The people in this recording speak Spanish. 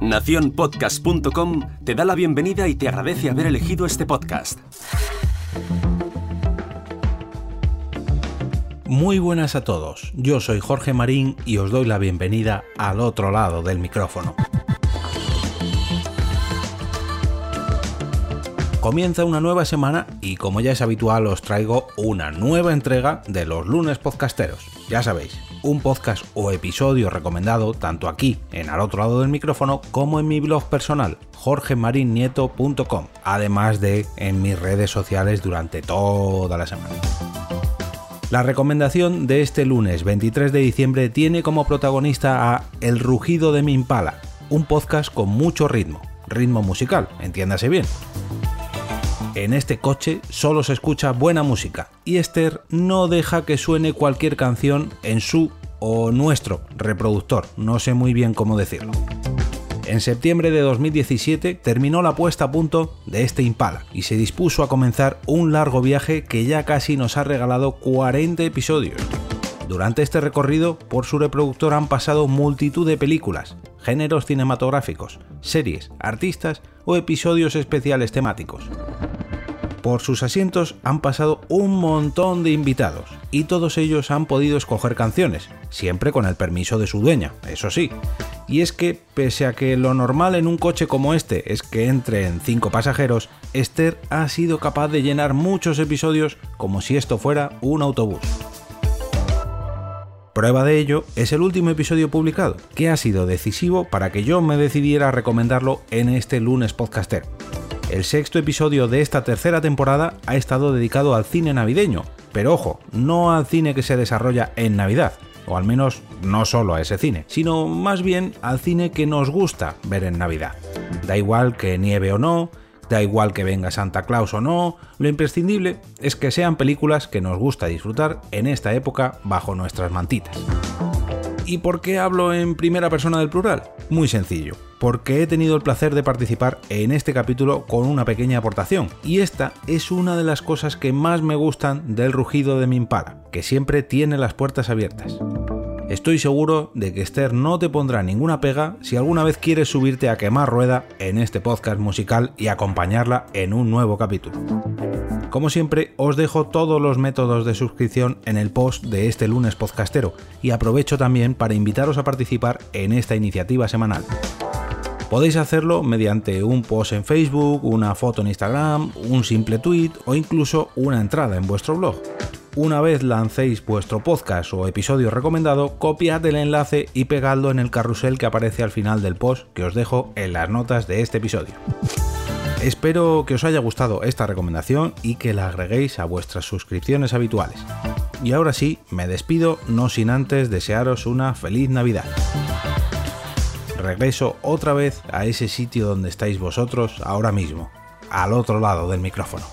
Naciónpodcast.com te da la bienvenida y te agradece haber elegido este podcast. Muy buenas a todos, yo soy Jorge Marín y os doy la bienvenida al otro lado del micrófono. Comienza una nueva semana y como ya es habitual os traigo una nueva entrega de los lunes podcasteros. Ya sabéis, un podcast o episodio recomendado tanto aquí en al otro lado del micrófono como en mi blog personal jorgemarinieto.com, además de en mis redes sociales durante toda la semana. La recomendación de este lunes 23 de diciembre tiene como protagonista a El rugido de mi impala, un podcast con mucho ritmo, ritmo musical, entiéndase bien en este coche solo se escucha buena música y Esther no deja que suene cualquier canción en su o nuestro reproductor, no sé muy bien cómo decirlo. En septiembre de 2017 terminó la puesta a punto de este Impala y se dispuso a comenzar un largo viaje que ya casi nos ha regalado 40 episodios. Durante este recorrido, por su reproductor han pasado multitud de películas, géneros cinematográficos, series, artistas o episodios especiales temáticos. Por sus asientos han pasado un montón de invitados y todos ellos han podido escoger canciones, siempre con el permiso de su dueña, eso sí. Y es que, pese a que lo normal en un coche como este es que entren cinco pasajeros, Esther ha sido capaz de llenar muchos episodios como si esto fuera un autobús. Prueba de ello es el último episodio publicado, que ha sido decisivo para que yo me decidiera a recomendarlo en este lunes podcaster. El sexto episodio de esta tercera temporada ha estado dedicado al cine navideño, pero ojo, no al cine que se desarrolla en Navidad, o al menos no solo a ese cine, sino más bien al cine que nos gusta ver en Navidad. Da igual que nieve o no, da igual que venga Santa Claus o no, lo imprescindible es que sean películas que nos gusta disfrutar en esta época bajo nuestras mantitas. ¿Y por qué hablo en primera persona del plural? Muy sencillo, porque he tenido el placer de participar en este capítulo con una pequeña aportación, y esta es una de las cosas que más me gustan del rugido de mi impala, que siempre tiene las puertas abiertas. Estoy seguro de que Esther no te pondrá ninguna pega si alguna vez quieres subirte a quemar rueda en este podcast musical y acompañarla en un nuevo capítulo. Como siempre, os dejo todos los métodos de suscripción en el post de este lunes podcastero y aprovecho también para invitaros a participar en esta iniciativa semanal. Podéis hacerlo mediante un post en Facebook, una foto en Instagram, un simple tweet o incluso una entrada en vuestro blog. Una vez lancéis vuestro podcast o episodio recomendado, copiad el enlace y pegadlo en el carrusel que aparece al final del post que os dejo en las notas de este episodio. Espero que os haya gustado esta recomendación y que la agreguéis a vuestras suscripciones habituales. Y ahora sí, me despido no sin antes desearos una feliz Navidad. Regreso otra vez a ese sitio donde estáis vosotros ahora mismo, al otro lado del micrófono.